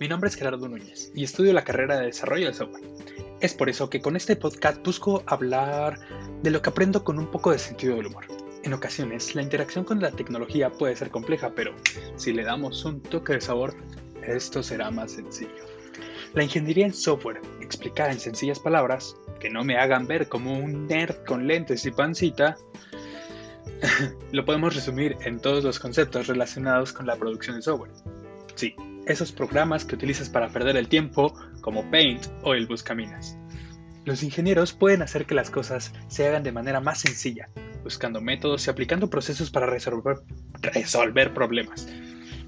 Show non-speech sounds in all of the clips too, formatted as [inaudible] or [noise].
Mi nombre es Gerardo Núñez y estudio la carrera de desarrollo de software. Es por eso que con este podcast busco hablar de lo que aprendo con un poco de sentido del humor. En ocasiones, la interacción con la tecnología puede ser compleja, pero si le damos un toque de sabor, esto será más sencillo. La ingeniería en software, explicada en sencillas palabras, que no me hagan ver como un nerd con lentes y pancita, [laughs] lo podemos resumir en todos los conceptos relacionados con la producción de software. Sí, esos programas que utilizas para perder el tiempo, como Paint o el Buscaminas. Los ingenieros pueden hacer que las cosas se hagan de manera más sencilla, buscando métodos y aplicando procesos para resolver, problemas,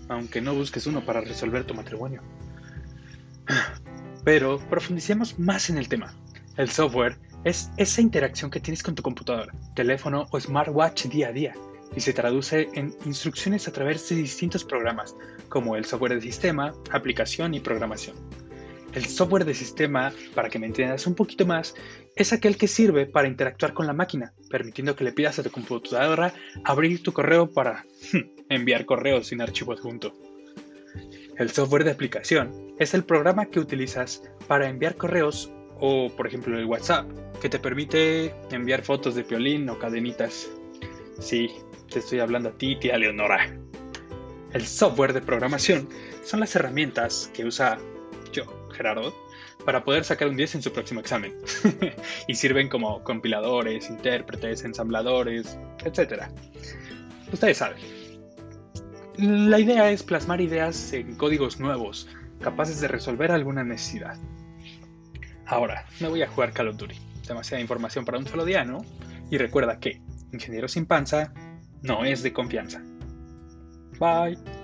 aunque no busques uno para resolver tu matrimonio. [sighs] Pero profundicemos más en el tema. El software es esa interacción que tienes con tu computadora, teléfono o smartwatch día a día y se traduce en instrucciones a través de distintos programas, como el software de sistema, aplicación y programación. El software de sistema, para que me entiendas un poquito más, es aquel que sirve para interactuar con la máquina, permitiendo que le pidas a tu computadora abrir tu correo para enviar correos sin archivo adjunto. El software de aplicación es el programa que utilizas para enviar correos o, por ejemplo, el WhatsApp, que te permite enviar fotos de violín o cadenitas. Sí, te estoy hablando a ti, tía Leonora. El software de programación son las herramientas que usa yo, Gerardo, para poder sacar un 10 en su próximo examen. [laughs] y sirven como compiladores, intérpretes, ensambladores, etc. Ustedes saben. La idea es plasmar ideas en códigos nuevos, capaces de resolver alguna necesidad. Ahora, me voy a jugar Call of Duty. Demasiada información para un solo día, ¿no? Y recuerda que, ingeniero sin panza, no es de confianza. Bye.